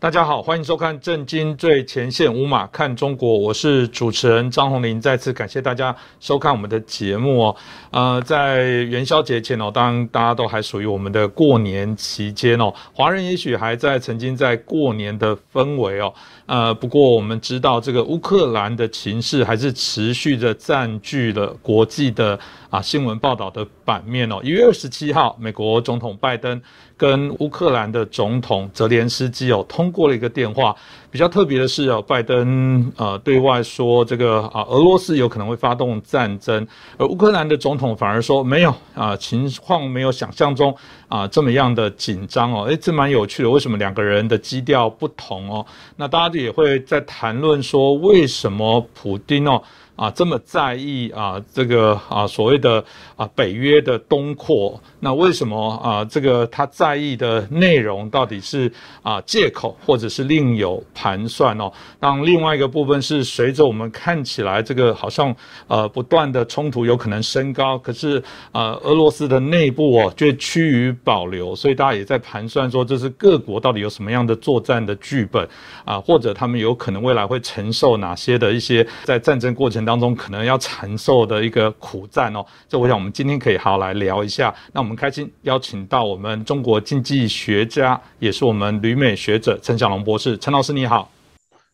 大家好，欢迎收看《震惊最前线》，五马看中国，我是主持人张宏林。再次感谢大家收看我们的节目哦。呃，在元宵节前哦，当然大家都还属于我们的过年期间哦，华人也许还在曾经在过年的氛围哦。呃，不过我们知道这个乌克兰的情势还是持续的占据了国际的啊新闻报道的版面哦。一月二十七号，美国总统拜登。跟乌克兰的总统泽连斯基哦通过了一个电话，比较特别的是哦，拜登呃对外说这个啊俄罗斯有可能会发动战争，而乌克兰的总统反而说没有啊情况没有想象中啊这么样的紧张哦，诶，这蛮有趣的，为什么两个人的基调不同哦？那大家也会在谈论说为什么普京哦。啊，这么在意啊，这个啊所谓的啊北约的东扩，那为什么啊这个他在意的内容到底是啊借口，或者是另有盘算哦？当另外一个部分是随着我们看起来这个好像呃不断的冲突有可能升高，可是呃俄罗斯的内部哦却趋于保留，所以大家也在盘算说，这是各国到底有什么样的作战的剧本啊，或者他们有可能未来会承受哪些的一些在战争过程当当。中可能要承受的一个苦战哦，这我想我们今天可以好好来聊一下。那我们开心邀请到我们中国经济学家，也是我们旅美学者陈小龙博士。陈老师你好，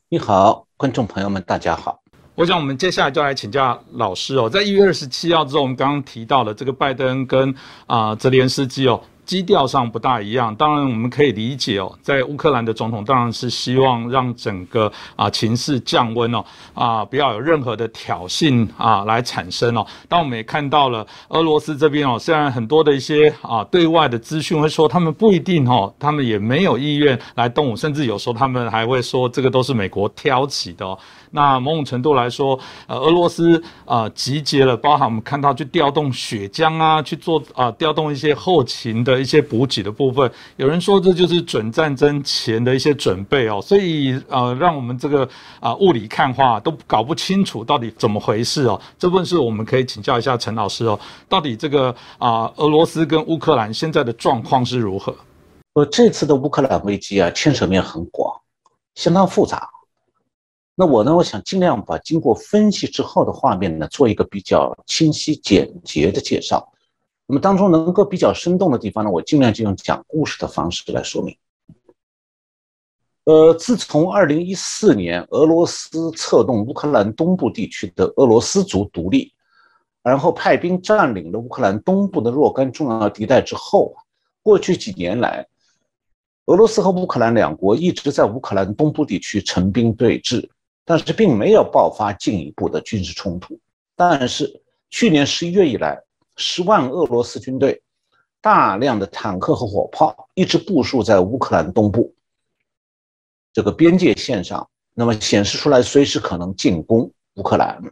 你好，观众朋友们大家好。我想我们接下来就来请教老师哦，在一月二十七号之后，我们刚刚提到了这个拜登跟啊泽连斯基哦。基调上不大一样，当然我们可以理解哦，在乌克兰的总统当然是希望让整个啊情势降温哦，啊不要有任何的挑衅啊来产生哦。但我们也看到了俄罗斯这边哦，虽然很多的一些啊对外的资讯会说他们不一定哦，他们也没有意愿来动武，甚至有时候他们还会说这个都是美国挑起的哦。那某种程度来说，呃，俄罗斯啊集结了，包含我们看到去调动血浆啊，去做啊调动一些后勤的一些补给的部分。有人说这就是准战争前的一些准备哦，所以呃，让我们这个啊雾里看花都搞不清楚到底怎么回事哦。这部分是我们可以请教一下陈老师哦，到底这个啊俄罗斯跟乌克兰现在的状况是如何？呃，这次的乌克兰危机啊，牵扯面很广，相当复杂。那我呢？我想尽量把经过分析之后的画面呢，做一个比较清晰简洁的介绍。那么当中能够比较生动的地方呢，我尽量就用讲故事的方式来说明。呃，自从二零一四年俄罗斯策动乌克兰东部地区的俄罗斯族独立，然后派兵占领了乌克兰东部的若干重要地带之后，过去几年来，俄罗斯和乌克兰两国一直在乌克兰东部地区成兵对峙。但是并没有爆发进一步的军事冲突。但是去年十一月以来，十万俄罗斯军队、大量的坦克和火炮一直部署在乌克兰东部这个边界线上，那么显示出来随时可能进攻乌克兰。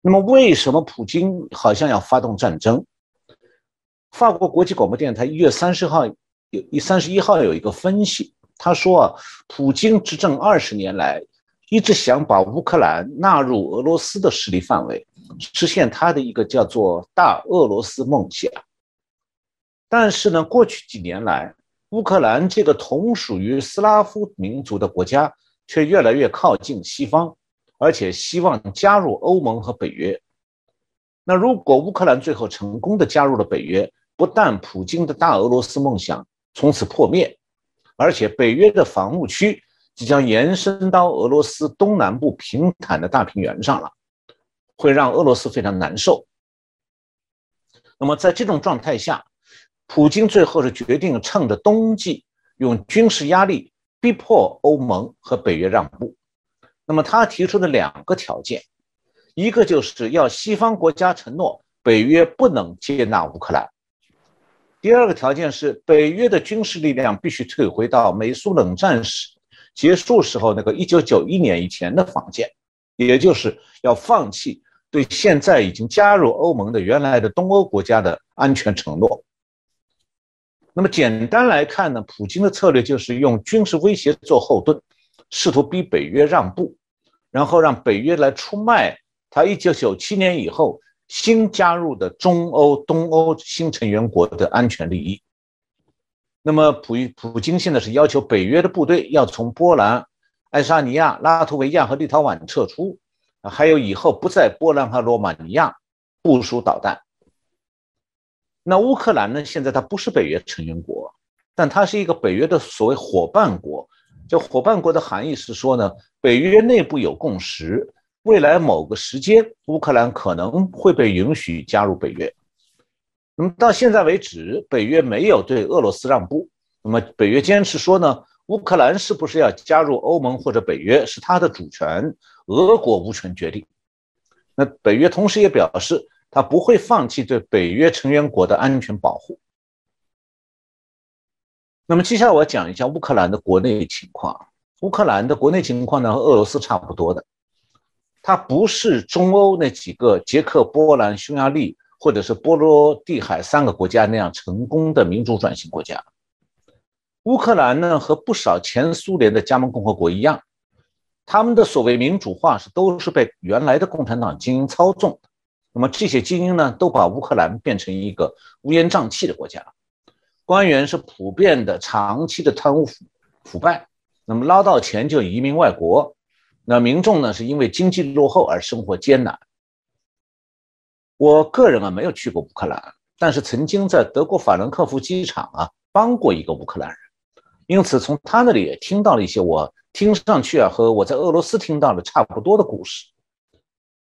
那么为什么普京好像要发动战争？法国国际广播电台一月三十号有一三十一号有一个分析，他说啊，普京执政二十年来。一直想把乌克兰纳入俄罗斯的势力范围，实现他的一个叫做“大俄罗斯”梦想。但是呢，过去几年来，乌克兰这个同属于斯拉夫民族的国家却越来越靠近西方，而且希望加入欧盟和北约。那如果乌克兰最后成功的加入了北约，不但普京的大俄罗斯梦想从此破灭，而且北约的防务区。即将延伸到俄罗斯东南部平坦的大平原上了，会让俄罗斯非常难受。那么在这种状态下，普京最后是决定趁着冬季用军事压力逼迫欧盟和北约让步。那么他提出的两个条件，一个就是要西方国家承诺北约不能接纳乌克兰；第二个条件是北约的军事力量必须退回到美苏冷战时。结束时候那个一九九一年以前的防线，也就是要放弃对现在已经加入欧盟的原来的东欧国家的安全承诺。那么简单来看呢，普京的策略就是用军事威胁做后盾，试图逼北约让步，然后让北约来出卖他一九九七年以后新加入的中欧、东欧新成员国的安全利益。那么普普京现在是要求北约的部队要从波兰、爱沙尼亚、拉脱维亚和立陶宛撤出，还有以后不在波兰和罗马尼亚部署导弹。那乌克兰呢？现在它不是北约成员国，但它是一个北约的所谓伙伴国。这伙伴国的含义是说呢，北约内部有共识，未来某个时间，乌克兰可能会被允许加入北约。那么到现在为止，北约没有对俄罗斯让步。那么北约坚持说呢，乌克兰是不是要加入欧盟或者北约是他的主权，俄国无权决定。那北约同时也表示，他不会放弃对北约成员国的安全保护。那么接下来我要讲一下乌克兰的国内情况。乌克兰的国内情况呢，和俄罗斯差不多的，它不是中欧那几个捷克、波兰、匈牙利。或者是波罗的海三个国家那样成功的民主转型国家，乌克兰呢和不少前苏联的加盟共和国一样，他们的所谓民主化是都是被原来的共产党精英操纵的。那么这些精英呢，都把乌克兰变成一个乌烟瘴气的国家，官员是普遍的长期的贪污腐腐败，那么捞到钱就移民外国，那民众呢是因为经济落后而生活艰难。我个人啊没有去过乌克兰，但是曾经在德国法兰克福机场啊帮过一个乌克兰人，因此从他那里也听到了一些我听上去啊和我在俄罗斯听到的差不多的故事。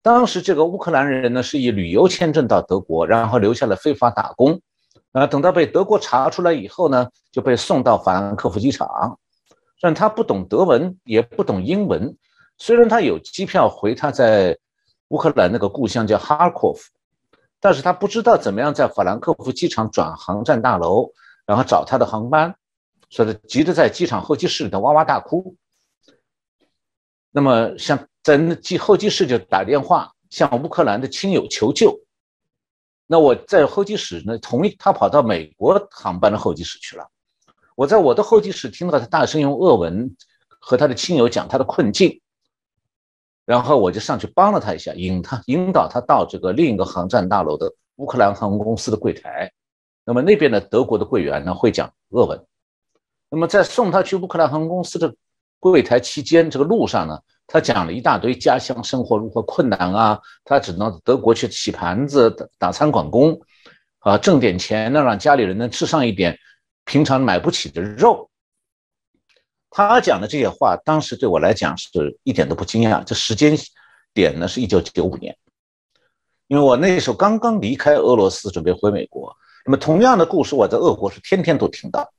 当时这个乌克兰人呢是以旅游签证到德国，然后留下来非法打工，啊等到被德国查出来以后呢就被送到法兰克福机场，但他不懂德文也不懂英文，虽然他有机票回他在乌克兰那个故乡叫哈尔科夫。但是他不知道怎么样在法兰克福机场转航站大楼，然后找他的航班，所以急着在机场候机室里头哇哇大哭。那么向在那机候机室就打电话向乌克兰的亲友求救。那我在候机室呢，同意他跑到美国航班的候机室去了。我在我的候机室听到他大声用俄文和他的亲友讲他的困境。然后我就上去帮了他一下，引他引导他到这个另一个航站大楼的乌克兰航空公司的柜台。那么那边的德国的柜员呢会讲俄文。那么在送他去乌克兰航空公司的柜台期间，这个路上呢，他讲了一大堆家乡生活如何困难啊，他只能德国去洗盘子、打打餐馆工，啊，挣点钱呢，让家里人能吃上一点平常买不起的肉。他讲的这些话，当时对我来讲是一点都不惊讶。这时间点呢是一九九五年，因为我那时候刚刚离开俄罗斯，准备回美国。那么同样的故事，我在俄国是天天都听到。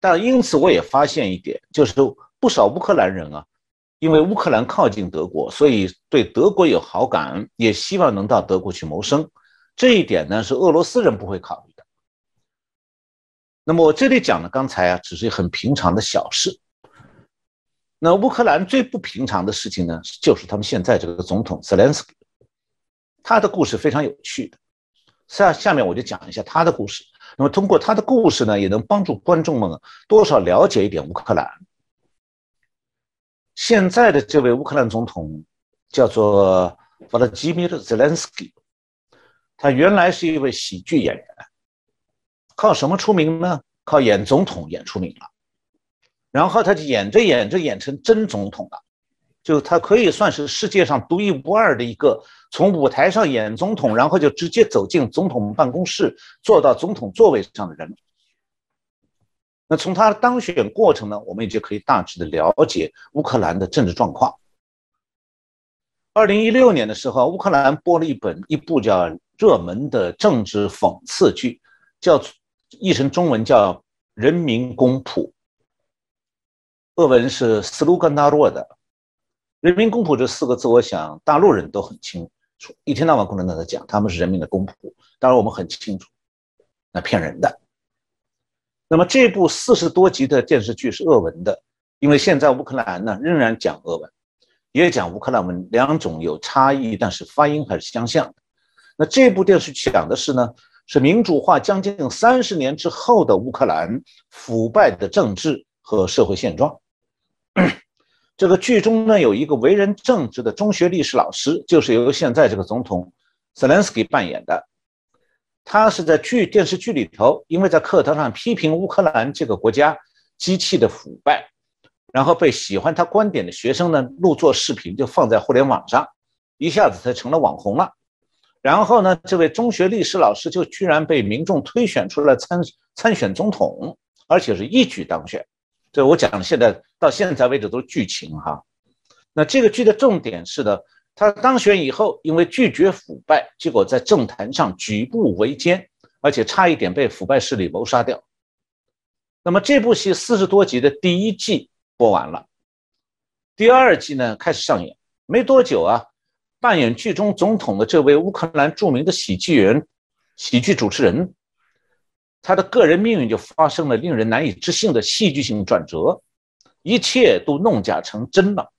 但因此我也发现一点，就是不少乌克兰人啊，因为乌克兰靠近德国，所以对德国有好感，也希望能到德国去谋生。这一点呢是俄罗斯人不会考虑。那么我这里讲的刚才啊，只是很平常的小事。那乌克兰最不平常的事情呢，就是他们现在这个总统泽连斯基，他的故事非常有趣的。下下面我就讲一下他的故事。那么通过他的故事呢，也能帮助观众们多少了解一点乌克兰。现在的这位乌克兰总统叫做弗拉基米尔·泽连斯基，他原来是一位喜剧演员。靠什么出名呢？靠演总统演出名了，然后他就演着演着演成真总统了，就他可以算是世界上独一无二的一个从舞台上演总统，然后就直接走进总统办公室，坐到总统座位上的人。那从他当选过程呢，我们也就可以大致的了解乌克兰的政治状况。二零一六年的时候，乌克兰播了一本一部叫热门的政治讽刺剧，叫。译成中文叫《人民公仆》，俄文是斯卢甘纳洛的“人民公仆”这四个字，我想大陆人都很清楚，一天到晚共产党在讲他们是人民的公仆，当然我们很清楚，那骗人的。那么这部四十多集的电视剧是俄文的，因为现在乌克兰呢仍然讲俄文，也讲乌克兰文，两种有差异，但是发音还是相像的。那这部电视剧讲的是呢？是民主化将近三十年之后的乌克兰腐败的政治和社会现状。这个剧中呢，有一个为人正直的中学历史老师，就是由现在这个总统泽连斯基扮演的。他是在剧电视剧里头，因为在课堂上批评乌克兰这个国家机器的腐败，然后被喜欢他观点的学生呢录做视频，就放在互联网上，一下子他成了网红了。然后呢，这位中学历史老师就居然被民众推选出来参参选总统，而且是一举当选。这我讲的现在到现在为止都是剧情哈。那这个剧的重点是呢，他当选以后，因为拒绝腐败，结果在政坛上举步维艰，而且差一点被腐败势力谋杀掉。那么这部戏四十多集的第一季播完了，第二季呢开始上演，没多久啊，扮演剧中总统的这位乌克兰著名的喜剧人、喜剧主持人，他的个人命运就发生了令人难以置信的戏剧性转折，一切都弄假成真了。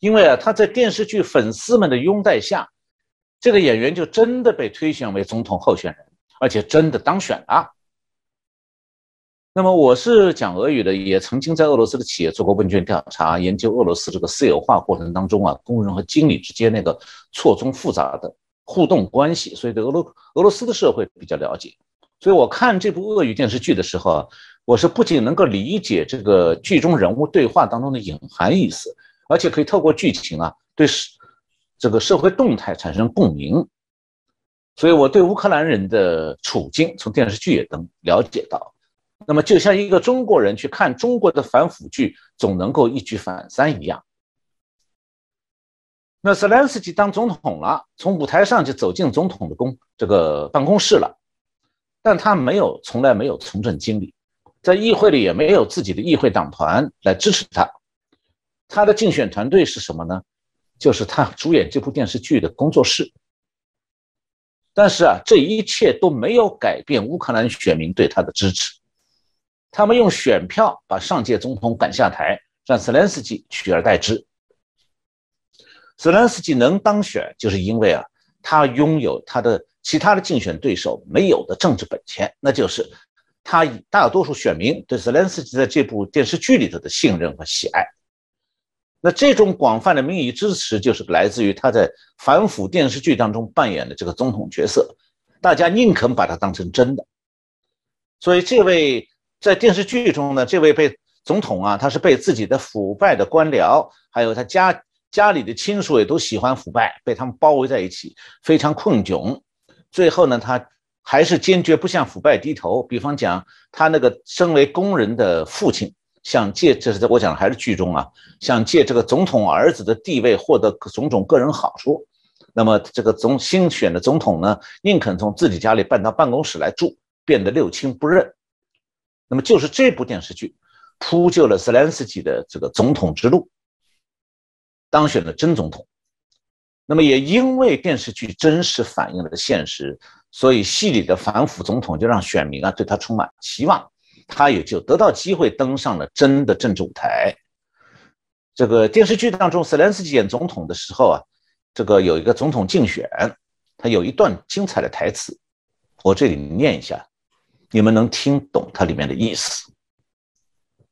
因为啊，他在电视剧粉丝们的拥戴下，这个演员就真的被推选为总统候选人，而且真的当选了。那么我是讲俄语的，也曾经在俄罗斯的企业做过问卷调查，研究俄罗斯这个私有化过程当中啊，工人和经理之间那个错综复杂的互动关系，所以对俄罗俄罗斯的社会比较了解。所以我看这部俄语电视剧的时候啊，我是不仅能够理解这个剧中人物对话当中的隐含意思。而且可以透过剧情啊，对这个社会动态产生共鸣，所以我对乌克兰人的处境从电视剧也能了解到。那么，就像一个中国人去看中国的反腐剧，总能够一举反三一样。那泽连斯基当总统了，从舞台上就走进总统的公这个办公室了，但他没有，从来没有从政经历，在议会里也没有自己的议会党团来支持他。他的竞选团队是什么呢？就是他主演这部电视剧的工作室。但是啊，这一切都没有改变乌克兰选民对他的支持。他们用选票把上届总统赶下台，让泽连斯基取而代之。泽连斯基能当选，就是因为啊，他拥有他的其他的竞选对手没有的政治本钱，那就是他以大多数选民对泽连斯基在这部电视剧里头的信任和喜爱。那这种广泛的民意支持，就是来自于他在反腐电视剧当中扮演的这个总统角色，大家宁肯把他当成真的。所以，这位在电视剧中呢，这位被总统啊，他是被自己的腐败的官僚，还有他家家里的亲属也都喜欢腐败，被他们包围在一起，非常困窘。最后呢，他还是坚决不向腐败低头。比方讲，他那个身为工人的父亲。想借，这是在我讲的还是剧中啊？想借这个总统儿子的地位获得种种个人好处，那么这个总新选的总统呢，宁肯从自己家里搬到办公室来住，变得六亲不认。那么就是这部电视剧铺就了泽连斯基的这个总统之路，当选了真总统。那么也因为电视剧真实反映了现实，所以戏里的反腐总统就让选民啊对他充满期望。他也就得到机会登上了真的政治舞台。这个电视剧当中，泽连斯基演总统的时候啊，这个有一个总统竞选，他有一段精彩的台词，我这里念一下，你们能听懂它里面的意思。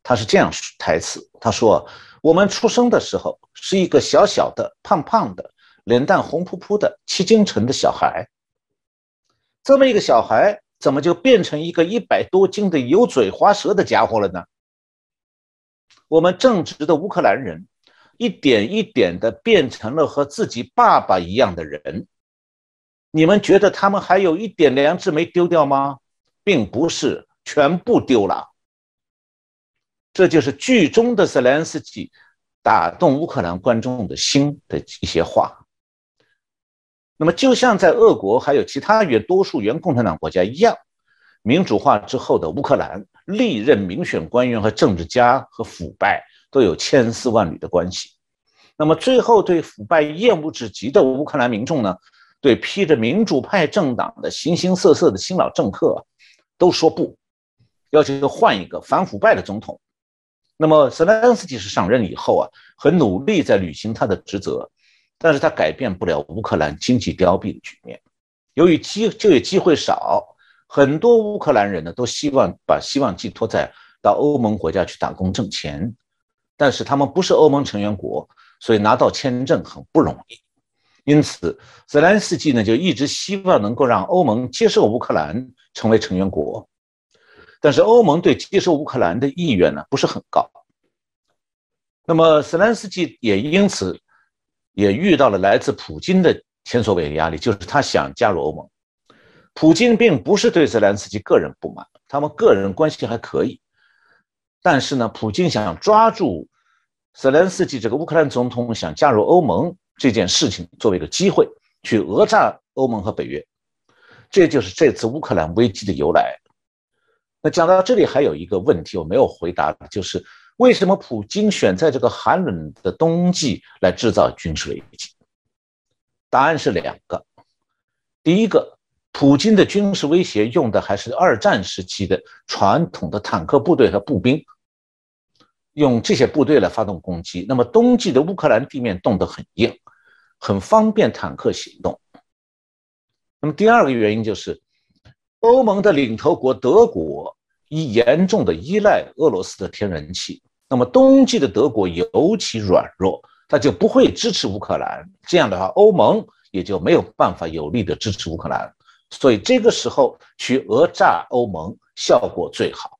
他是这样台词，他说：“我们出生的时候是一个小小的、胖胖的、脸蛋红扑扑的、七斤沉的小孩，这么一个小孩。”怎么就变成一个一百多斤的油嘴滑舌的家伙了呢？我们正直的乌克兰人，一点一点的变成了和自己爸爸一样的人。你们觉得他们还有一点良知没丢掉吗？并不是全部丢了。这就是剧中的泽连斯基打动乌克兰观众的心的一些话。那么，就像在俄国还有其他原多数原共产党国家一样，民主化之后的乌克兰，历任民选官员和政治家和腐败都有千丝万缕的关系。那么，最后对腐败厌恶至极的乌克兰民众呢，对披着民主派政党的形形色色的新老政客，都说不，要求换一个反腐败的总统。那么，泽连斯基是上任以后啊，很努力在履行他的职责。但是他改变不了乌克兰经济凋敝的局面。由于机就业机会少，很多乌克兰人呢都希望把希望寄托在到欧盟国家去打工挣钱，但是他们不是欧盟成员国，所以拿到签证很不容易。因此，泽连斯基呢就一直希望能够让欧盟接受乌克兰成为成员国，但是欧盟对接受乌克兰的意愿呢不是很高。那么，泽连斯基也因此也遇到了来自普京的前所未有压力，就是他想加入欧盟。普京并不是对泽连斯基个人不满，他们个人关系还可以，但是呢，普京想抓住泽连斯基这个乌克兰总统想加入欧盟。这件事情作为一个机会去讹诈欧盟和北约，这就是这次乌克兰危机的由来。那讲到这里，还有一个问题我没有回答，就是为什么普京选在这个寒冷的冬季来制造军事危机？答案是两个。第一个，普京的军事威胁用的还是二战时期的传统的坦克部队和步兵。用这些部队来发动攻击，那么冬季的乌克兰地面冻得很硬，很方便坦克行动。那么第二个原因就是，欧盟的领头国德国已严重的依赖俄罗斯的天然气，那么冬季的德国尤其软弱，他就不会支持乌克兰。这样的话，欧盟也就没有办法有力的支持乌克兰，所以这个时候去讹诈欧盟效果最好。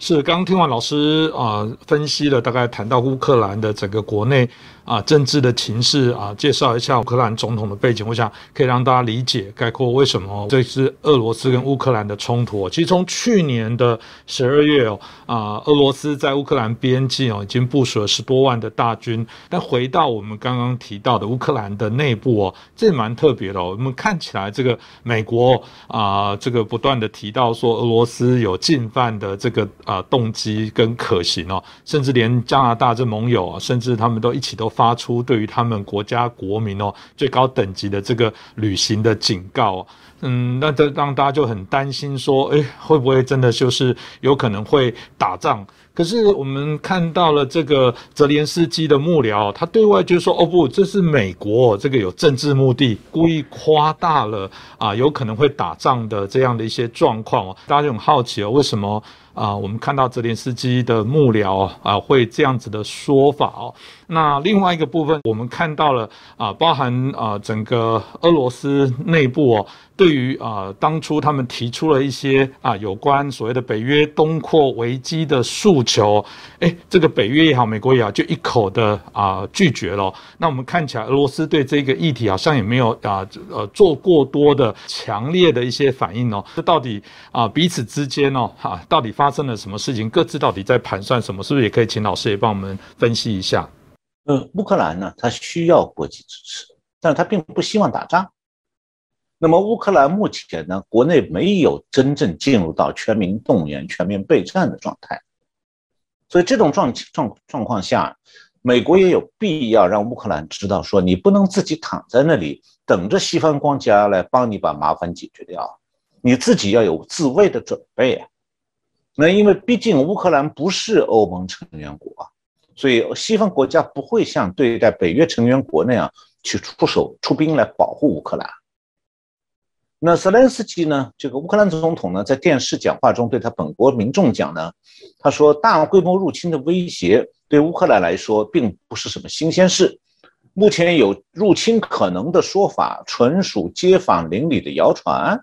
是，刚刚听完老师啊分析了，大概谈到乌克兰的整个国内。啊，政治的情势啊，介绍一下乌克兰总统的背景，我想可以让大家理解概括为什么这是俄罗斯跟乌克兰的冲突。其实从去年的十二月哦，啊，俄罗斯在乌克兰边境哦已经部署了十多万的大军。但回到我们刚刚提到的乌克兰的内部哦，这蛮特别的哦。我们看起来这个美国啊，这个不断的提到说俄罗斯有进犯的这个啊动机跟可行哦，甚至连加拿大这盟友啊，甚至他们都一起都。发出对于他们国家国民哦最高等级的这个旅行的警告，嗯，那这让大家就很担心说，哎，会不会真的就是有可能会打仗？可是我们看到了这个泽连斯基的幕僚，他对外就说，哦不，这是美国这个有政治目的，故意夸大了啊，有可能会打仗的这样的一些状况哦，大家就很好奇哦，为什么？啊，我们看到泽连斯基的幕僚啊，会这样子的说法哦。那另外一个部分，我们看到了啊，包含啊整个俄罗斯内部哦，对于啊当初他们提出了一些啊有关所谓的北约东扩危机的诉求，哎，这个北约也好，美国也好，就一口的啊拒绝了。那我们看起来，俄罗斯对这个议题好像也没有啊呃做过多的强烈的一些反应哦。这到底啊彼此之间哦哈，到底发生了什么事情？各自到底在盘算什么？是不是也可以请老师也帮我们分析一下？呃，乌克兰呢，它需要国际支持，但是它并不希望打仗。那么乌克兰目前呢，国内没有真正进入到全民动员、全面备战的状态，所以这种状状状况下，美国也有必要让乌克兰知道，说你不能自己躺在那里等着西方国家来帮你把麻烦解决掉，你自己要有自卫的准备啊。那因为毕竟乌克兰不是欧盟成员国，所以西方国家不会像对待北约成员国那样去出手出兵来保护乌克兰。那泽连斯基呢？这个乌克兰总统呢，在电视讲话中对他本国民众讲呢，他说大规模入侵的威胁对乌克兰来说并不是什么新鲜事，目前有入侵可能的说法纯属街坊邻里的谣传。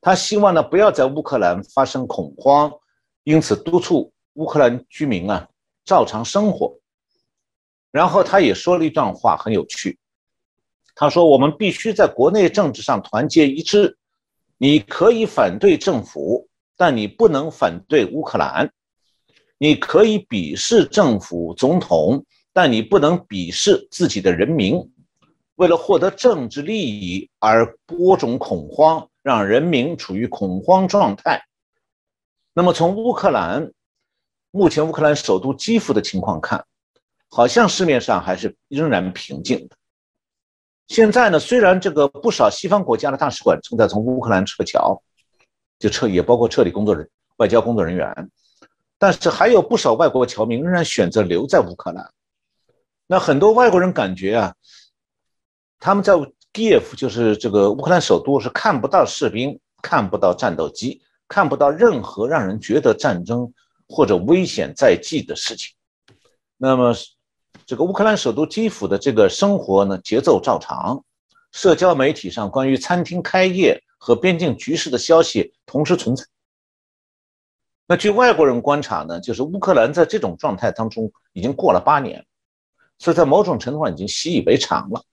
他希望呢不要在乌克兰发生恐慌。因此，督促乌克兰居民啊照常生活。然后，他也说了一段话，很有趣。他说：“我们必须在国内政治上团结一致。你可以反对政府，但你不能反对乌克兰。你可以鄙视政府、总统，但你不能鄙视自己的人民。为了获得政治利益而播种恐慌，让人民处于恐慌状态。”那么从乌克兰目前乌克兰首都基辅的情况看，好像市面上还是仍然平静的。现在呢，虽然这个不少西方国家的大使馆正在从乌克兰撤侨，就撤也包括撤离工作人外交工作人员，但是还有不少外国侨民仍然选择留在乌克兰。那很多外国人感觉啊，他们在基辅就是这个乌克兰首都是看不到士兵，看不到战斗机。看不到任何让人觉得战争或者危险在即的事情，那么这个乌克兰首都基辅的这个生活呢节奏照常，社交媒体上关于餐厅开业和边境局势的消息同时存在。那据外国人观察呢，就是乌克兰在这种状态当中已经过了八年，所以在某种程度上已经习以为常了。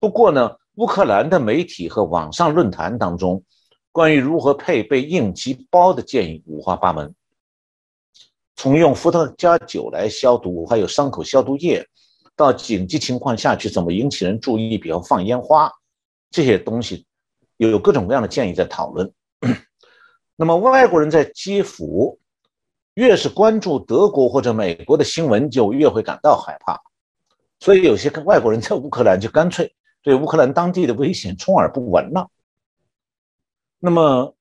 不过呢，乌克兰的媒体和网上论坛当中，关于如何配备应急包的建议五花八门，从用伏特加酒来消毒，还有伤口消毒液，到紧急情况下去怎么引起人注意，比如放烟花这些东西，有各种各样的建议在讨论。那么外国人在基辅，越是关注德国或者美国的新闻，就越会感到害怕。所以有些外国人在乌克兰就干脆对乌克兰当地的危险充耳不闻了。那么，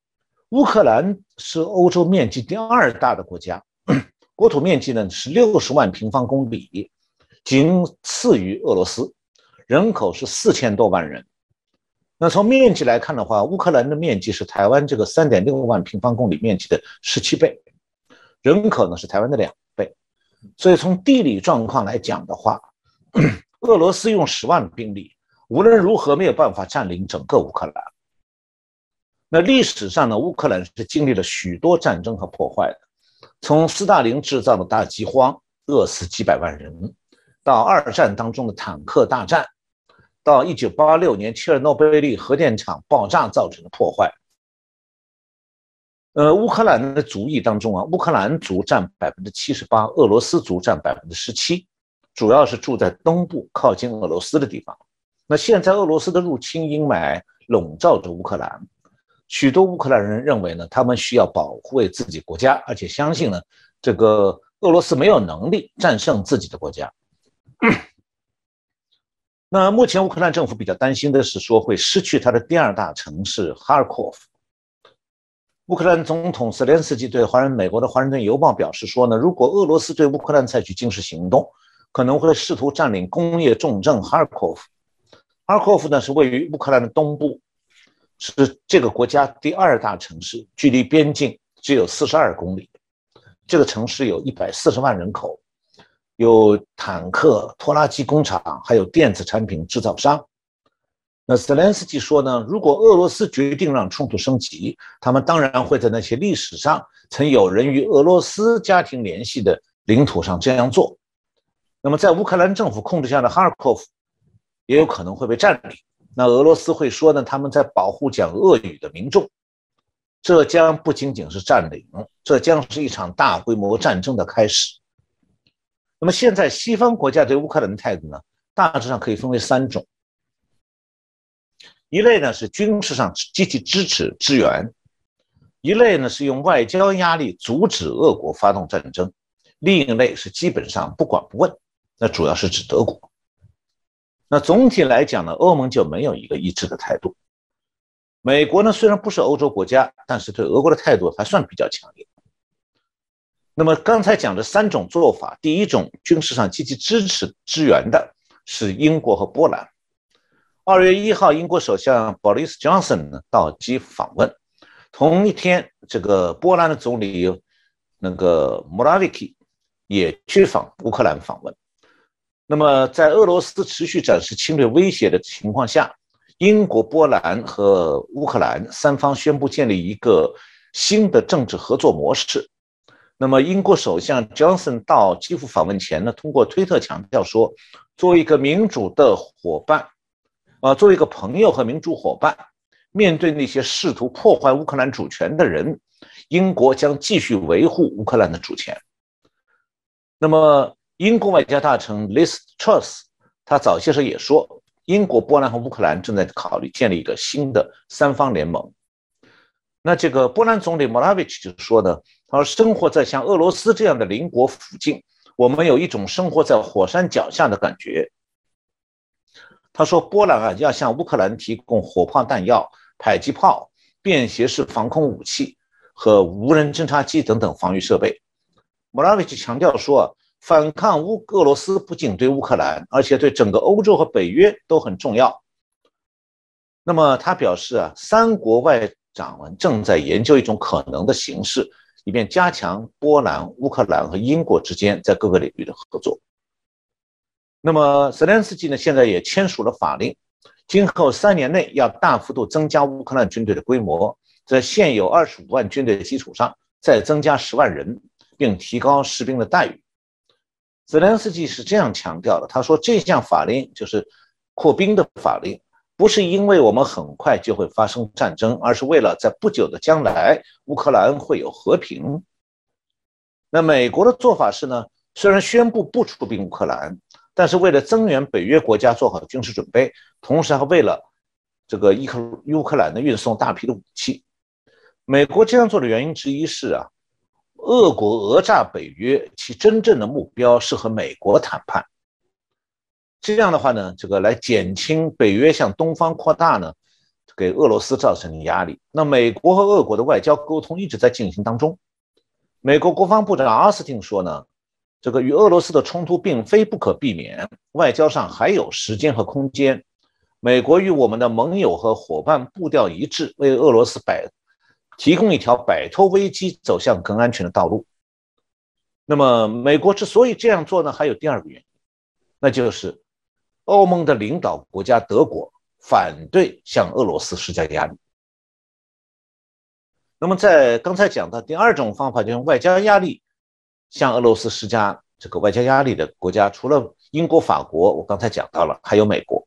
乌克兰是欧洲面积第二大的国家，国土面积呢是六十万平方公里，仅次于俄罗斯，人口是四千多万人。那从面积来看的话，乌克兰的面积是台湾这个三点六万平方公里面积的十七倍，人口呢是台湾的两倍，所以从地理状况来讲的话，俄罗斯用十万兵力，无论如何没有办法占领整个乌克兰。那历史上呢，乌克兰是经历了许多战争和破坏的，从斯大林制造的大饥荒，饿死几百万人，到二战当中的坦克大战。到一九八六年切尔诺贝利核电厂爆炸造成的破坏，呃，乌克兰的族裔当中啊，乌克兰族占百分之七十八，俄罗斯族占百分之十七，主要是住在东部靠近俄罗斯的地方。那现在俄罗斯的入侵阴霾笼罩着乌克兰，许多乌克兰人认为呢，他们需要保护自己国家，而且相信呢，这个俄罗斯没有能力战胜自己的国家。那目前乌克兰政府比较担心的是说会失去它的第二大城市哈尔科夫。乌克兰总统泽连斯基对华人美国的《华盛顿邮报》表示说呢，如果俄罗斯对乌克兰采取军事行动，可能会试图占领工业重镇哈尔科夫。哈尔科夫呢是位于乌克兰的东部，是这个国家第二大城市，距离边境只有四十二公里。这个城市有一百四十万人口。有坦克、拖拉机工厂，还有电子产品制造商。那泽连斯基说呢，如果俄罗斯决定让冲突升级，他们当然会在那些历史上曾有人与俄罗斯家庭联系的领土上这样做。那么，在乌克兰政府控制下的哈尔科夫也有可能会被占领。那俄罗斯会说呢，他们在保护讲俄语的民众。这将不仅仅是占领，这将是一场大规模战争的开始。那么现在西方国家对乌克兰的态度呢，大致上可以分为三种。一类呢是军事上积极支持支援，一类呢是用外交压力阻止俄国发动战争，另一类是基本上不管不问。那主要是指德国。那总体来讲呢，欧盟就没有一个一致的态度。美国呢虽然不是欧洲国家，但是对俄国的态度还算比较强烈。那么刚才讲的三种做法，第一种军事上积极支持支援的是英国和波兰。二月一号，英国首相 Boris Johnson 呢到基辅访问，同一天，这个波兰的总理那个 Moravici 也去访乌克兰访问。那么在俄罗斯持续展示侵略威胁的情况下，英国、波兰和乌克兰三方宣布建立一个新的政治合作模式。那么，英国首相 Johnson 到基辅访问前呢，通过推特强调说，作为一个民主的伙伴，啊，作为一个朋友和民主伙伴，面对那些试图破坏乌克兰主权的人，英国将继续维护乌克兰的主权。那么，英国外交大臣 Liz Truss 他早些时候也说，英国、波兰和乌克兰正在考虑建立一个新的三方联盟。那这个波兰总理 Morawiec 就说呢，他说生活在像俄罗斯这样的邻国附近，我们有一种生活在火山脚下的感觉。他说波兰啊要向乌克兰提供火炮弹药、迫击炮、便携式防空武器和无人侦察机等等防御设备。Morawiec 强调说，反抗乌俄罗斯不仅对乌克兰，而且对整个欧洲和北约都很重要。那么他表示啊，三国外。长们正在研究一种可能的形式，以便加强波兰、乌克兰和英国之间在各个领域的合作。那么泽连斯基呢，现在也签署了法令，今后三年内要大幅度增加乌克兰军队的规模，在现有二十五万军队的基础上再增加十万人，并提高士兵的待遇。泽连斯基是这样强调的，他说这项法令就是扩兵的法令，不是因为我们很快就会发生战争，而是为了在不久的将来乌克兰会有和平。那美国的做法是呢，虽然宣布不出兵乌克兰。但是为了增援北约国家做好军事准备，同时还为了这个伊克乌克兰的运送大批的武器，美国这样做的原因之一是啊，俄国讹诈北约，其真正的目标是和美国谈判。这样的话呢，这个来减轻北约向东方扩大呢，给俄罗斯造成的压力。那美国和俄国的外交沟通一直在进行当中。美国国防部长阿斯汀说呢。这个与俄罗斯的冲突并非不可避免，外交上还有时间和空间。美国与我们的盟友和伙伴步调一致，为俄罗斯摆提供一条摆脱危机、走向更安全的道路。那么，美国之所以这样做呢，还有第二个原因，那就是欧盟的领导国家德国反对向俄罗斯施加压力。那么，在刚才讲的第二种方法，就是外交压力。向俄罗斯施加这个外交压力的国家，除了英国、法国，我刚才讲到了，还有美国。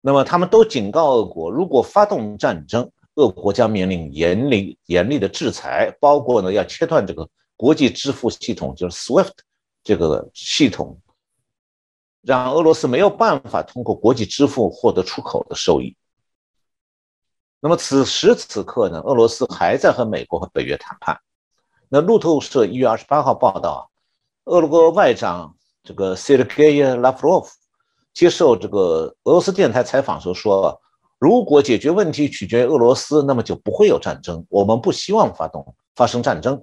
那么他们都警告俄国，如果发动战争，俄国将面临严厉严厉的制裁，包括呢要切断这个国际支付系统，就是 SWIFT 这个系统，让俄罗斯没有办法通过国际支付获得出口的收益。那么此时此刻呢，俄罗斯还在和美国和北约谈判。那路透社一月二十八号报道俄罗国外长这个 Sergei Lavrov 接受这个俄罗斯电台采访时候说，如果解决问题取决于俄罗斯，那么就不会有战争。我们不希望发动发生战争，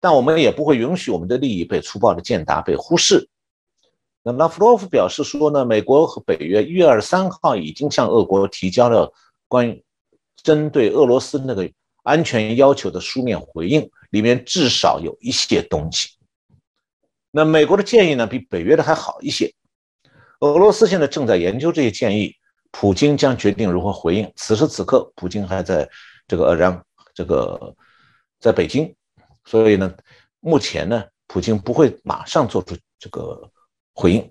但我们也不会允许我们的利益被粗暴的践踏、被忽视。那拉夫罗夫表示说呢，美国和北约一月二十三号已经向俄国提交了关于针对俄罗斯那个安全要求的书面回应。里面至少有一些东西。那美国的建议呢，比北约的还好一些。俄罗斯现在正在研究这些建议，普京将决定如何回应。此时此刻，普京还在这个让这个在北京，所以呢，目前呢，普京不会马上做出这个回应。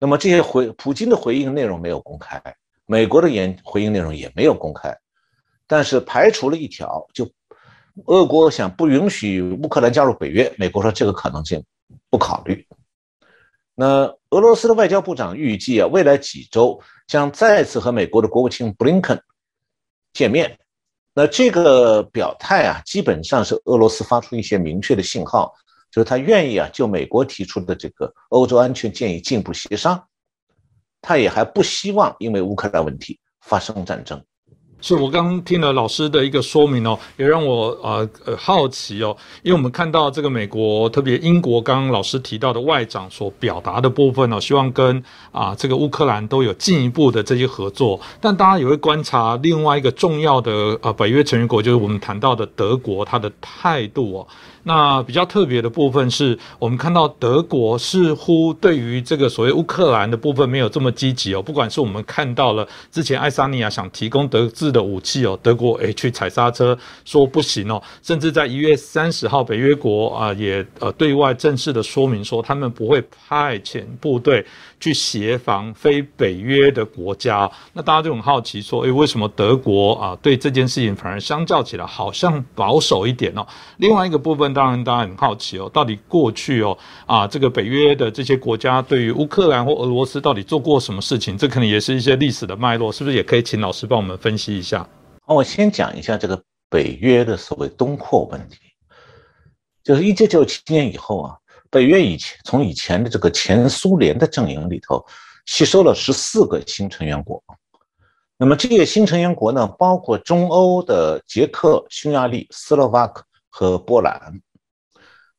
那么这些回普京的回应内容没有公开，美国的言回应内容也没有公开，但是排除了一条就。俄国想不允许乌克兰加入北约，美国说这个可能性不考虑。那俄罗斯的外交部长预计啊，未来几周将再次和美国的国务卿布林肯见面。那这个表态啊，基本上是俄罗斯发出一些明确的信号，就是他愿意啊就美国提出的这个欧洲安全建议进一步协商。他也还不希望因为乌克兰问题发生战争。是我刚听了老师的一个说明哦，也让我呃呃好奇哦，因为我们看到这个美国，特别英国，刚刚老师提到的外长所表达的部分哦，希望跟啊这个乌克兰都有进一步的这些合作，但大家也会观察另外一个重要的呃北约成员国，就是我们谈到的德国，他的态度哦。那比较特别的部分是我们看到德国似乎对于这个所谓乌克兰的部分没有这么积极哦，不管是我们看到了之前爱沙尼亚想提供德制的武器哦，德国诶去踩刹车说不行哦，甚至在一月三十号北约国啊也呃对外正式的说明说他们不会派遣部队。去协防非北约的国家，那大家就很好奇说，诶，为什么德国啊对这件事情反而相较起来好像保守一点哦？另外一个部分，当然大家很好奇哦，到底过去哦啊这个北约的这些国家对于乌克兰或俄罗斯到底做过什么事情？这可能也是一些历史的脉络，是不是也可以请老师帮我们分析一下？好，我先讲一下这个北约的所谓东扩问题，就是一九九七年以后啊。北约以前从以前的这个前苏联的阵营里头吸收了十四个新成员国，那么这些新成员国呢，包括中欧的捷克、匈牙利、斯洛伐克和波兰，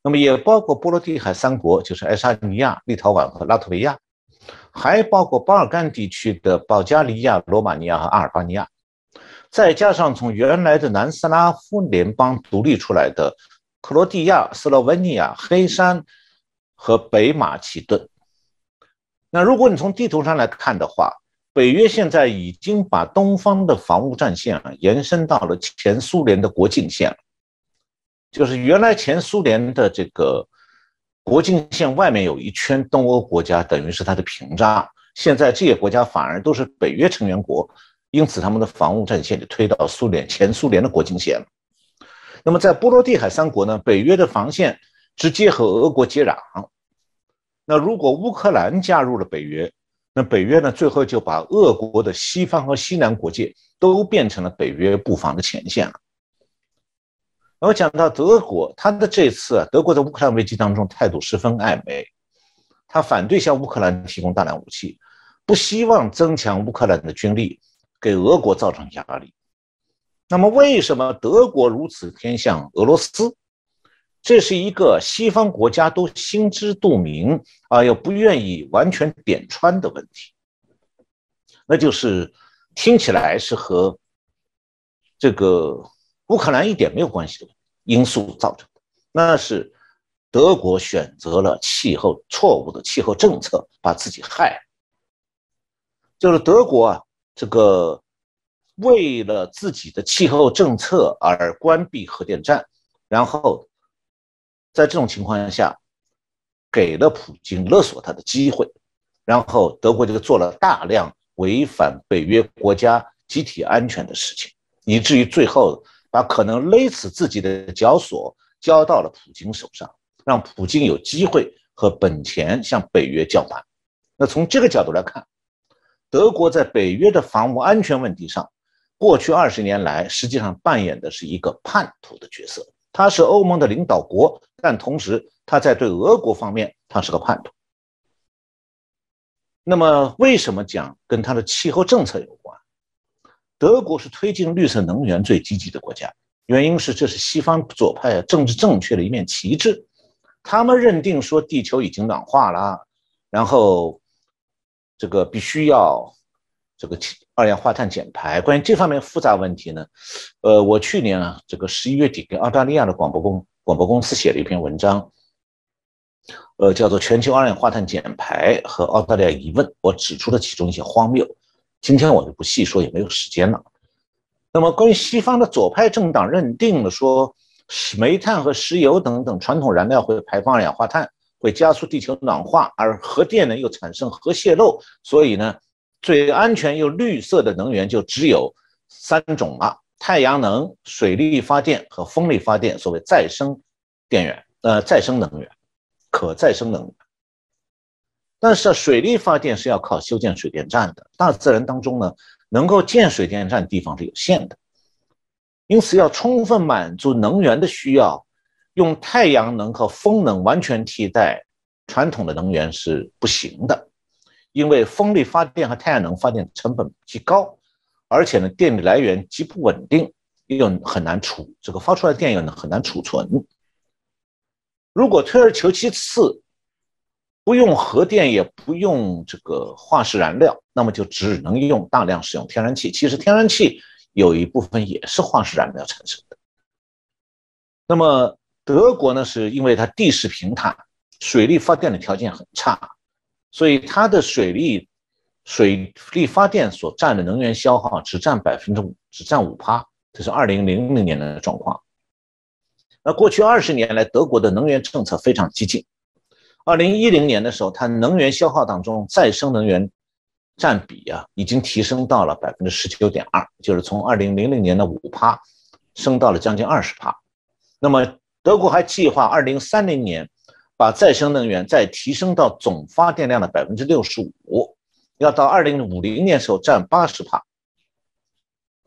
那么也包括波罗的海三国，就是爱沙尼亚、立陶宛和拉脱维亚，还包括巴尔干地区的保加利亚、罗马尼亚和阿尔巴尼亚，再加上从原来的南斯拉夫联邦独立出来的。克罗地亚、斯洛文尼亚、黑山和北马其顿，那如果你从地图上来看的话，北约现在已经把东方的防务战线啊延伸到了前苏联的国境线，就是原来前苏联的这个国境线外面有一圈东欧国家，等于是它的屏障。现在这些国家反而都是北约成员国，因此他们的防务战线就推到苏联前苏联的国境线了。那么在波罗的海三国呢，北约的防线直接和俄国接壤。那如果乌克兰加入了北约，那北约呢，最后就把俄国的西方和西南国界都变成了北约布防的前线了。那么讲到德国，他的这次，德国在乌克兰危机当中态度十分暧昧，他反对向乌克兰提供大量武器，不希望增强乌克兰的军力，给俄国造成压力。那么，为什么德国如此偏向俄罗斯？这是一个西方国家都心知肚明啊，又不愿意完全点穿的问题。那就是听起来是和这个乌克兰一点没有关系的因素造成的。那是德国选择了气候错误的气候政策，把自己害了。就是德国啊，这个为了自己的气候政策而关闭核电站，然后。在这种情况下，给了普京勒索他的机会，然后德国就做了大量违反北约国家集体安全的事情，以至于最后把可能勒死自己的绞索交到了普京手上，让普京有机会和本钱向北约叫板。那从这个角度来看，德国在北约的防务安全问题上，过去二十年来实际上扮演的是一个叛徒的角色。他是欧盟的领导国，但同时他在对俄国方面，他是个叛徒。那么，为什么讲跟他的气候政策有关？德国是推进绿色能源最积极的国家，原因是这是西方左派政治正确的一面旗帜。他们认定说地球已经暖化了，然后这个必须要这个。二氧化碳减排，关于这方面复杂问题呢，呃，我去年啊，这个十一月底跟澳大利亚的广播公广播公司写了一篇文章，呃，叫做《全球二氧化碳减排和澳大利亚疑问》，我指出了其中一些荒谬。今天我就不细说，也没有时间了。那么，关于西方的左派政党认定了说，煤炭和石油等等传统燃料会排放二氧化碳，会加速地球暖化，而核电呢又产生核泄漏，所以呢。最安全又绿色的能源就只有三种了：太阳能、水力发电和风力发电，所谓再生电源，呃，再生能源，可再生能源。但是水力发电是要靠修建水电站的，大自然当中呢，能够建水电站地方是有限的，因此要充分满足能源的需要，用太阳能和风能完全替代传统的能源是不行的。因为风力发电和太阳能发电成本极高，而且呢，电力来源极不稳定，又很难储，这个发出来的电又很难储存。如果退而求其次，不用核电，也不用这个化石燃料，那么就只能用大量使用天然气。其实天然气有一部分也是化石燃料产生的。那么德国呢，是因为它地势平坦，水力发电的条件很差。所以它的水力、水力发电所占的能源消耗只占百分之五，只占五趴，这是二零零零年的状况。那过去二十年来，德国的能源政策非常激进。二零一零年的时候，它能源消耗当中再生能源占比啊，已经提升到了百分之十九点二，就是从二零零零年的五趴升到了将近二十趴。那么德国还计划二零三零年。把再生能源再提升到总发电量的百分之六十五，要到二零五零年时候占八十帕。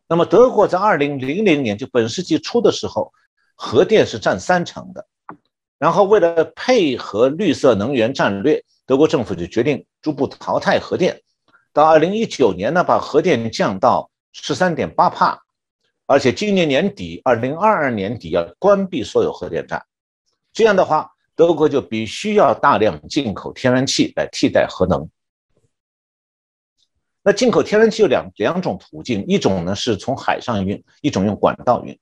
那么德国在二零零零年就本世纪初的时候，核电是占三成的。然后为了配合绿色能源战略，德国政府就决定逐步淘汰核电。到二零一九年呢，把核电降到十三点八帕，而且今年年底，二零二二年底要关闭所有核电站。这样的话。德国就必须要大量进口天然气来替代核能。那进口天然气有两两种途径，一种呢是从海上运，一种用管道运。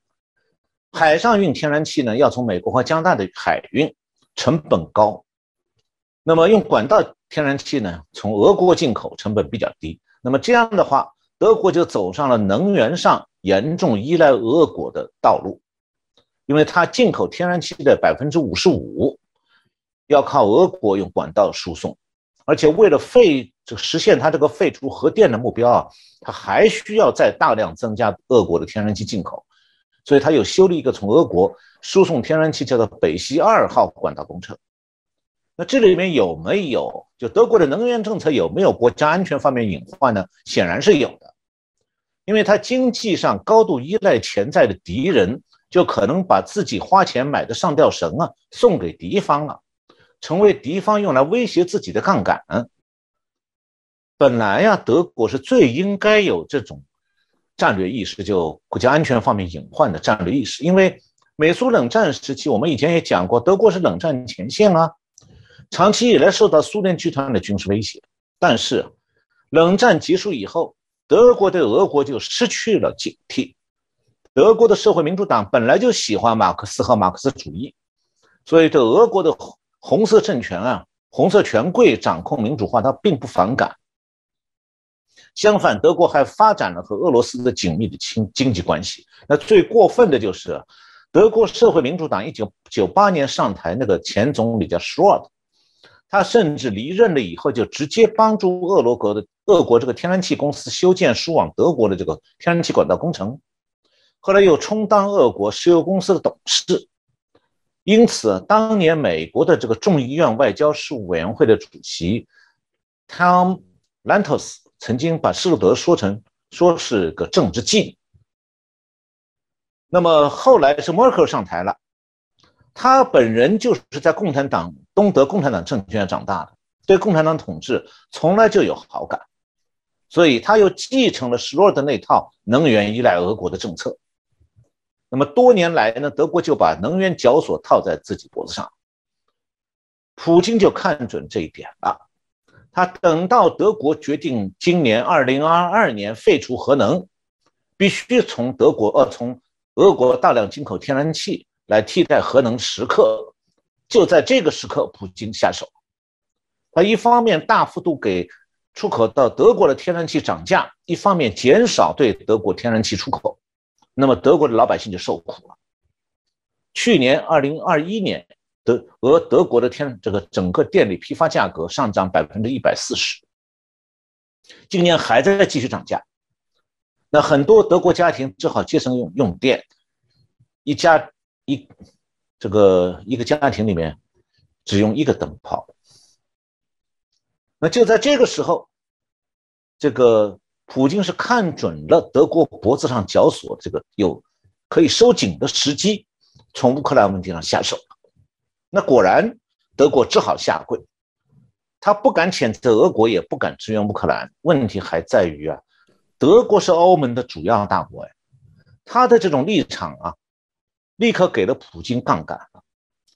海上运天然气呢，要从美国和加拿大的海运，成本高。那么用管道天然气呢，从俄国进口成本比较低。那么这样的话，德国就走上了能源上严重依赖俄国的道路，因为它进口天然气的百分之五十五要靠俄国用管道输送，而且为了废就实现它这个废除核电的目标啊，它还需要再大量增加俄国的天然气进口，所以它又修了一个从俄国输送天然气叫做北溪二号管道工程。那这里面有没有就德国的能源政策有没有国家安全方面隐患呢？显然是有的，因为它经济上高度依赖潜在的敌人，就可能把自己花钱买的上吊绳啊送给敌方了，成为敌方用来威胁自己的杠杆。本来呀，德国是最应该有这种战略意识，就国家安全方面隐患的战略意识，因为美苏冷战时期，我们以前也讲过，德国是冷战前线啊。长期以来受到苏联集团的军事威胁，但是冷战结束以后，德国对俄国就失去了警惕。德国的社会民主党本来就喜欢马克思和马克思主义，所以对俄国的红色政权啊、红色权贵掌控民主化，他并不反感。相反，德国还发展了和俄罗斯的紧密的经经济关系。那最过分的就是德国社会民主党一九九八年上台那个前总理叫 s c h r o d 他甚至离任了以后，就直接帮助俄罗格的俄国这个天然气公司修建输往德国的这个天然气管道工程，后来又充当俄国石油公司的董事。因此，当年美国的这个众议院外交事务委员会的主席 Tom Lantos 曾经把施罗德说成说是个政治妓。那么后来是默克尔上台了。他本人就是在共产党东德共产党政权长大的，对共产党统治从来就有好感，所以他又继承了施罗德那套能源依赖俄国的政策。那么多年来呢，德国就把能源绞索套在自己脖子上。普京就看准这一点了，他等到德国决定今年二零二二年废除核能，必须从德国呃从俄国大量进口天然气。来替代核能时刻，就在这个时刻，普京下手。他一方面大幅度给出口到德国的天然气涨价，一方面减少对德国天然气出口，那么德国的老百姓就受苦了。去年二零二一年，德俄德国的天这个整个电力批发价格上涨百分之一百四十，今年还在继续涨价，那很多德国家庭只好节省用用电，一家。一这个一个家庭里面只用一个灯泡，那就在这个时候，这个普京是看准了德国脖子上绞索这个有可以收紧的时机，从乌克兰问题上下手那果然，德国只好下跪，他不敢谴责俄国，也不敢支援乌克兰。问题还在于啊，德国是欧盟的主要大国呀，他的这种立场啊。立刻给了普京杠杆，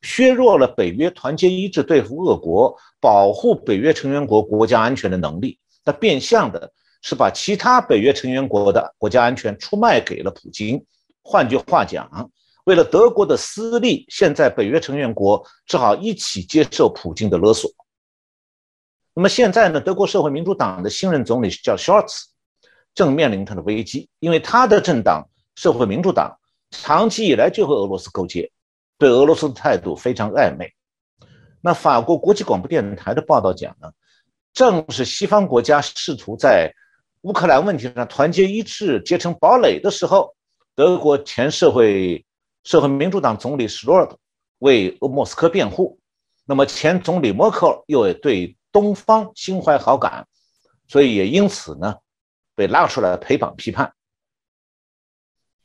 削弱了北约团结一致对付俄国、保护北约成员国国家安全的能力。那变相的是把其他北约成员国的国家安全出卖给了普京。换句话讲，为了德国的私利，现在北约成员国只好一起接受普京的勒索。那么现在呢？德国社会民主党的新任总理叫 Scholz，正面临他的危机，因为他的政党社会民主党。长期以来就和俄罗斯勾结，对俄罗斯的态度非常暧昧。那法国国际广播电台的报道讲呢，正是西方国家试图在乌克兰问题上团结一致、结成堡垒的时候，德国前社会社会民主党总理施罗德为莫斯科辩护，那么前总理默克尔又对东方心怀好感，所以也因此呢被拉出来陪绑批判。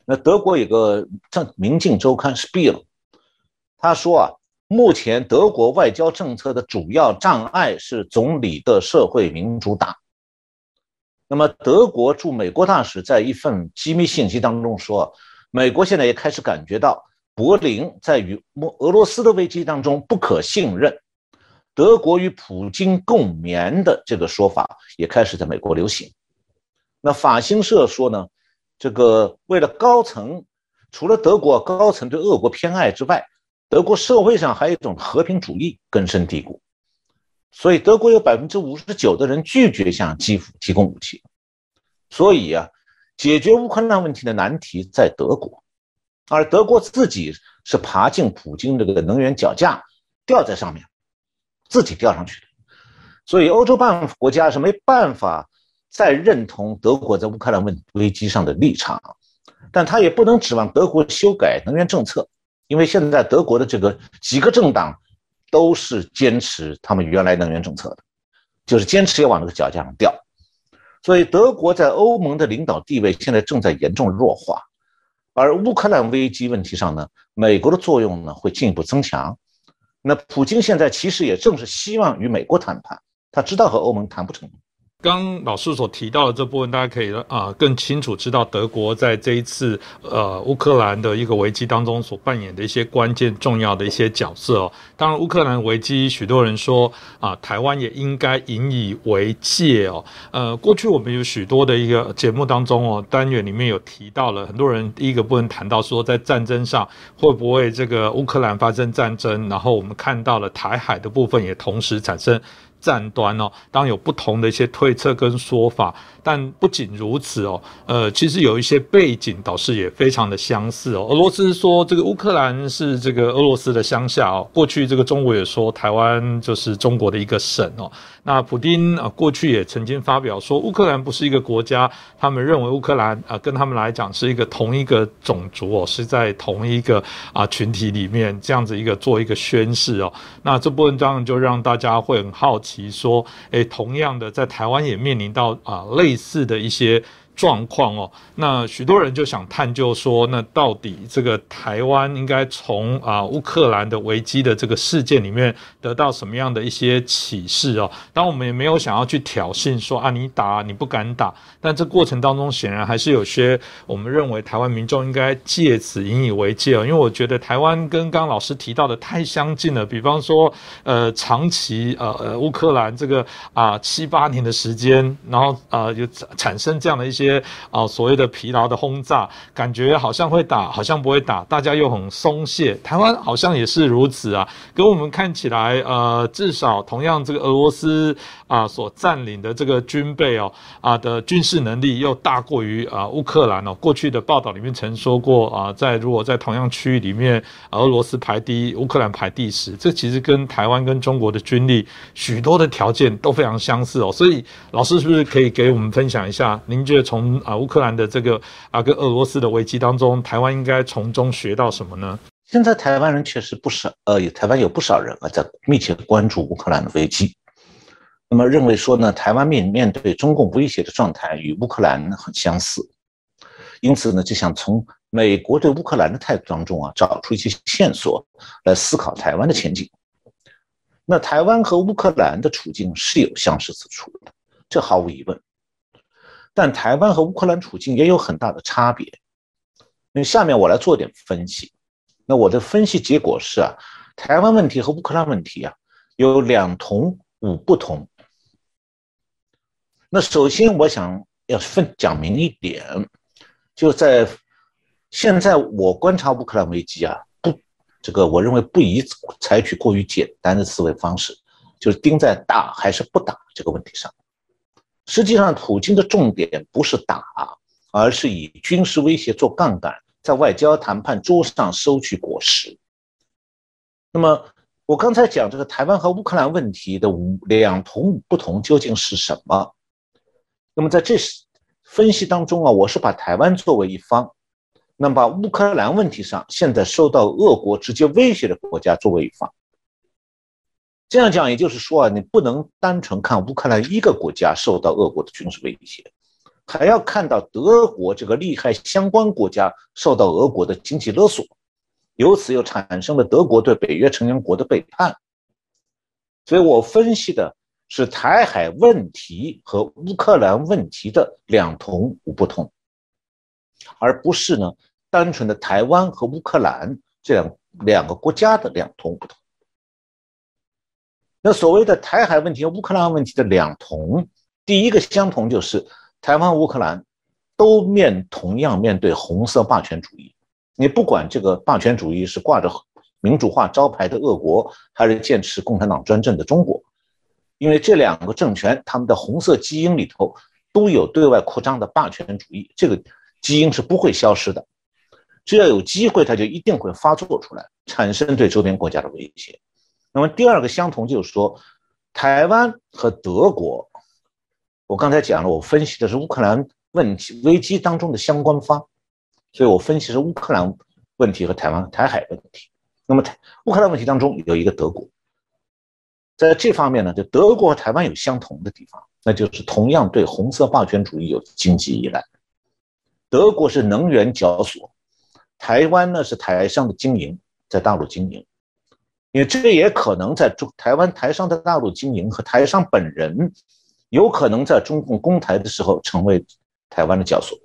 那德国有个政《明镜周刊》是闭了，他说啊，目前德国外交政策的主要障碍是总理的社会民主党。那么，德国驻美国大使在一份机密信息当中说，美国现在也开始感觉到柏林在与俄罗斯的危机当中不可信任，德国与普京共眠的这个说法也开始在美国流行。那法新社说呢？这个为了高层，除了德国高层对俄国偏爱之外，德国社会上还有一种和平主义根深蒂固。所以德国有百分之五十九的人拒绝向基辅提供武器。所以啊，解决乌克兰问题的难题在德国，而德国自己是爬进普京这个能源脚架，吊在上面，自己吊上去的。所以欧洲办国家是没办法再认同德国在乌克兰问危机上的立场，但他也不能指望德国修改能源政策，因为现在德国的这个几个政党都是坚持他们原来能源政策的，就是坚持要往这个脚架上吊。所以德国在欧盟的领导地位现在正在严重弱化，而乌克兰危机问题上呢，美国的作用呢会进一步增强。那普京现在其实也正是希望与美国谈判。他知道和欧盟谈不成。刚老师所提到的这部分，大家可以啊更清楚知道德国在这一次呃乌克兰的一个危机当中所扮演的一些关键重要的一些角色哦。当然，乌克兰危机，许多人说啊，台湾也应该引以为戒哦。呃，过去我们有许多的一个节目当中哦，单元里面有提到了，很多人第一个部分谈到说，在战争上会不会这个乌克兰发生战争，然后我们看到了台海的部分也同时产生。战端哦，当然有不同的一些推测跟说法。但不仅如此哦，呃，其实有一些背景倒是也非常的相似哦。俄罗斯说这个乌克兰是这个俄罗斯的乡下哦，过去这个中国也说台湾就是中国的一个省哦。那普丁啊，过去也曾经发表说乌克兰不是一个国家，他们认为乌克兰啊跟他们来讲是一个同一个种族哦，是在同一个啊群体里面这样子一个做一个宣誓哦。那这部文章就让大家会很好奇说，诶，同样的在台湾也面临到啊类。类似的一些。状况哦，那许多人就想探究说，那到底这个台湾应该从啊乌克兰的危机的这个事件里面得到什么样的一些启示哦？当我们也没有想要去挑衅说啊你打你不敢打，但这过程当中显然还是有些我们认为台湾民众应该借此引以为戒哦，因为我觉得台湾跟刚刚老师提到的太相近了，比方说呃长期呃呃乌克兰这个啊七八年的时间，然后啊有产生这样的一些。些啊，所谓的疲劳的轰炸，感觉好像会打，好像不会打，大家又很松懈。台湾好像也是如此啊，给我们看起来，呃，至少同样这个俄罗斯啊所占领的这个军备哦啊的军事能力又大过于啊乌克兰哦。过去的报道里面曾说过啊，在如果在同样区域里面，俄罗斯排第一，乌克兰排第十，这其实跟台湾跟中国的军力许多的条件都非常相似哦。所以老师是不是可以给我们分享一下？您觉得从从啊乌克兰的这个啊跟俄罗斯的危机当中，台湾应该从中学到什么呢？现在台湾人确实不少，呃，台湾有不少人啊在密切关注乌克兰的危机。那么认为说呢，台湾面面对中共威胁的状态与乌克兰很相似，因此呢就想从美国对乌克兰的态度当中啊找出一些线索来思考台湾的前景。那台湾和乌克兰的处境是有相似之处的，这毫无疑问。但台湾和乌克兰处境也有很大的差别。那下面我来做点分析。那我的分析结果是啊，台湾问题和乌克兰问题啊有两同五不同。那首先我想要分讲明一点，就在现在我观察乌克兰危机啊，不，这个我认为不宜采取过于简单的思维方式，就是盯在打还是不打这个问题上。实际上，普京的重点不是打，而是以军事威胁做杠杆，在外交谈判桌上收取果实。那么，我刚才讲这个台湾和乌克兰问题的两同不同究竟是什么？那么在这分析当中啊，我是把台湾作为一方，那么把乌克兰问题上现在受到俄国直接威胁的国家作为一方。这样讲，也就是说啊，你不能单纯看乌克兰一个国家受到俄国的军事威胁，还要看到德国这个利害相关国家受到俄国的经济勒索，由此又产生了德国对北约成员国的背叛。所以我分析的是台海问题和乌克兰问题的两同五不同，而不是呢单纯的台湾和乌克兰这样两个国家的两同不同。那所谓的台海问题和乌克兰问题的两同，第一个相同就是台湾、乌克兰都面同样面对红色霸权主义。你不管这个霸权主义是挂着民主化招牌的俄国，还是坚持共产党专政的中国，因为这两个政权他们的红色基因里头都有对外扩张的霸权主义，这个基因是不会消失的。只要有机会，它就一定会发作出来，产生对周边国家的威胁。那么第二个相同就是说，台湾和德国，我刚才讲了，我分析的是乌克兰问题危机当中的相关方，所以我分析是乌克兰问题和台湾台海问题。那么台乌克兰问题当中有一个德国，在这方面呢，就德国和台湾有相同的地方，那就是同样对红色霸权主义有经济依赖。德国是能源交所。台湾呢是台商的经营，在大陆经营，因为这也可能在中台湾台商的大陆经营和台商本人，有可能在中共攻台的时候成为台湾的教唆。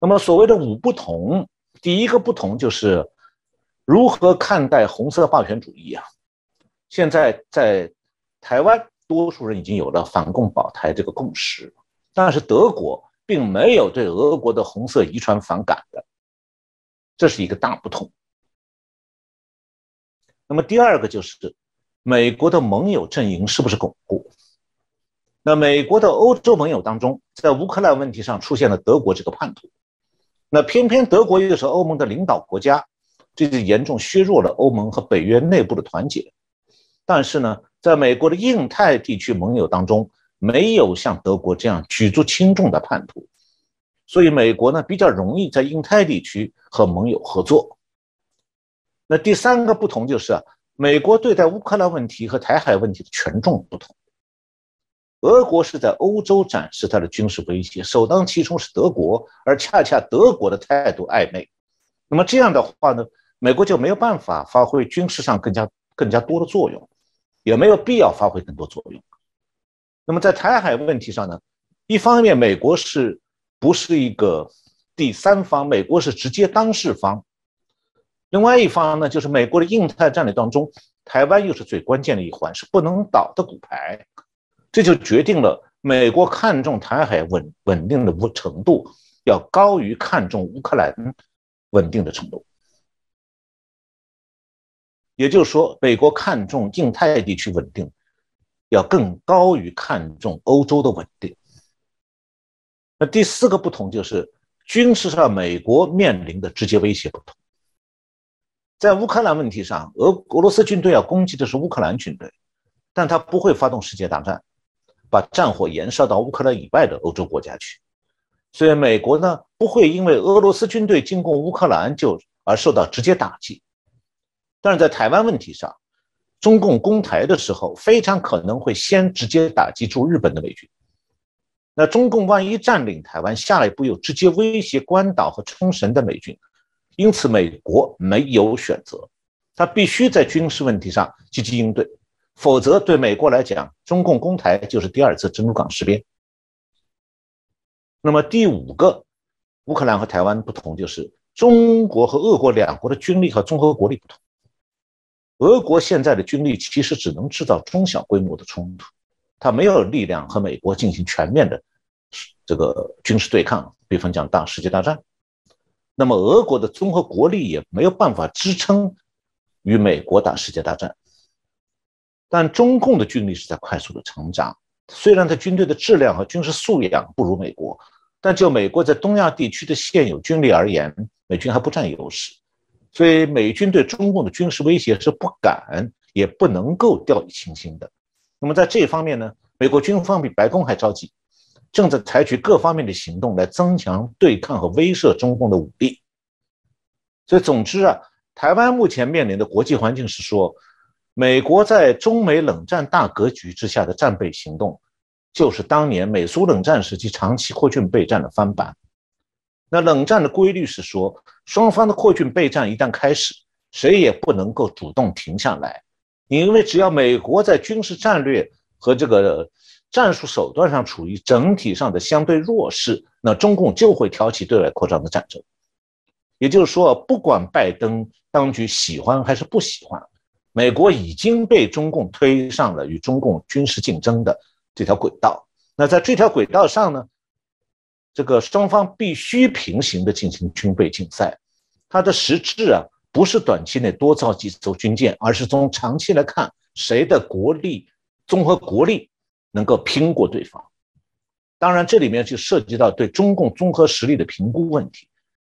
那么所谓的五不同，第一个不同就是如何看待红色霸权主义啊？现在在台湾，多数人已经有了反共保台这个共识，但是德国。并没有对俄国的红色遗传反感的，这是一个大不同。那么第二个就是美国的盟友阵营是不是巩固？那美国的欧洲盟友当中，在乌克兰问题上出现了德国这个叛徒，那偏偏德国又是欧盟的领导国家，这就严重削弱了欧盟和北约内部的团结。但是呢，在美国的印太地区盟友当中，没有像德国这样举足轻重的叛徒，所以美国呢比较容易在印太地区和盟友合作。那第三个不同就是，美国对待乌克兰问题和台海问题的权重不同。俄国是在欧洲展示它的军事威胁，首当其冲是德国，而恰恰德国的态度暧昧。那么这样的话呢，美国就没有办法发挥军事上更加更加多的作用，也没有必要发挥更多作用。那么在台海问题上呢，一方面美国是不是一个第三方？美国是直接当事方。另外一方呢，就是美国的印太战略当中，台湾又是最关键的一环，是不能倒的骨牌。这就决定了美国看重台海稳稳定的程度，要高于看重乌克兰稳定的程度。也就是说，美国看重印太地区稳定。要更高于看重欧洲的稳定。那第四个不同就是军事上，美国面临的直接威胁不同。在乌克兰问题上，俄俄罗斯军队要攻击的是乌克兰军队，但他不会发动世界大战，把战火延烧到乌克兰以外的欧洲国家去。所以，美国呢不会因为俄罗斯军队进攻乌克兰就而受到直接打击。但是在台湾问题上，中共攻台的时候，非常可能会先直接打击驻日本的美军。那中共万一占领台湾，下一步又直接威胁关岛和冲绳的美军，因此美国没有选择，他必须在军事问题上积极应对，否则对美国来讲，中共攻台就是第二次珍珠港事变。那么第五个，乌克兰和台湾不同，就是中国和俄国两国的军力和综合国力不同。俄国现在的军力其实只能制造中小规模的冲突，它没有力量和美国进行全面的这个军事对抗，比方讲打世界大战。那么俄国的综合国力也没有办法支撑与美国打世界大战。但中共的军力是在快速的成长，虽然它军队的质量和军事素养不如美国，但就美国在东亚地区的现有军力而言，美军还不占优势。所以，美军对中共的军事威胁是不敢也不能够掉以轻心的。那么，在这方面呢，美国军方比白宫还着急，正在采取各方面的行动来增强对抗和威慑中共的武力。所以，总之啊，台湾目前面临的国际环境是说，美国在中美冷战大格局之下的战备行动，就是当年美苏冷战时期长期扩军备战的翻版。那冷战的规律是说，双方的扩军备战一旦开始，谁也不能够主动停下来，因为只要美国在军事战略和这个战术手段上处于整体上的相对弱势，那中共就会挑起对外扩张的战争。也就是说，不管拜登当局喜欢还是不喜欢，美国已经被中共推上了与中共军事竞争的这条轨道。那在这条轨道上呢？这个双方必须平行的进行军备竞赛，它的实质啊，不是短期内多造几艘军舰，而是从长期来看，谁的国力综合国力能够拼过对方。当然，这里面就涉及到对中共综合实力的评估问题。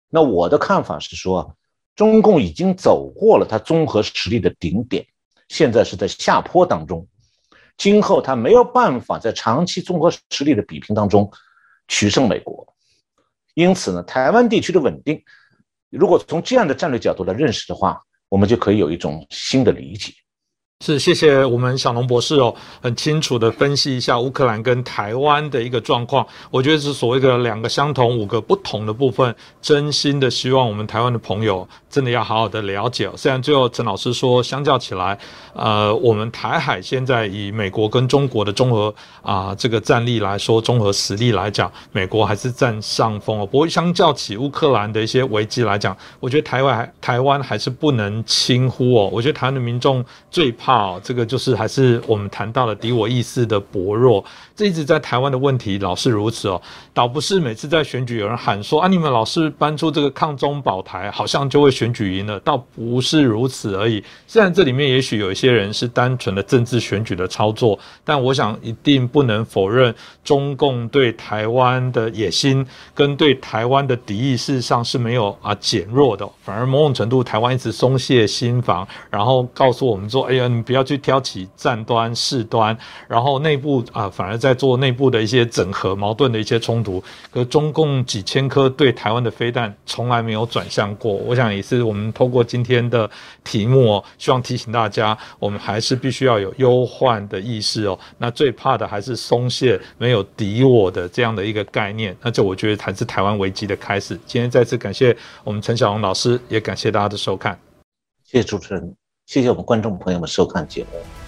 那我的看法是说，中共已经走过了它综合实力的顶点，现在是在下坡当中。今后它没有办法在长期综合实力的比拼当中取胜美国。因此呢，台湾地区的稳定，如果从这样的战略角度来认识的话，我们就可以有一种新的理解。是，谢谢我们小龙博士哦，很清楚的分析一下乌克兰跟台湾的一个状况。我觉得是所谓的两个相同，五个不同的部分。真心的希望我们台湾的朋友真的要好好的了解。虽然最后陈老师说，相较起来，呃，我们台海现在以美国跟中国的综合啊这个战力来说，综合实力来讲，美国还是占上风哦。不过相较起乌克兰的一些危机来讲，我觉得台湾台湾还是不能轻忽哦。我觉得台湾的民众最怕。好，这个就是还是我们谈到了敌我意识的薄弱，这一直在台湾的问题老是如此哦，倒不是每次在选举有人喊说啊，你们老是搬出这个抗中保台，好像就会选举赢了，倒不是如此而已。虽然这里面也许有一些人是单纯的政治选举的操作，但我想一定不能否认中共对台湾的野心跟对台湾的敌意，事实上是没有啊减弱的，反而某种程度台湾一直松懈心防，然后告诉我们说，哎呀。不要去挑起战端事端，然后内部啊反而在做内部的一些整合矛盾的一些冲突。可中共几千颗对台湾的飞弹从来没有转向过，我想也是我们透过今天的题目哦，希望提醒大家，我们还是必须要有忧患的意识哦。那最怕的还是松懈，没有敌我的这样的一个概念。那这我觉得才是台湾危机的开始。今天再次感谢我们陈小龙老师，也感谢大家的收看。谢谢主持人。谢谢我们观众朋友们收看节目。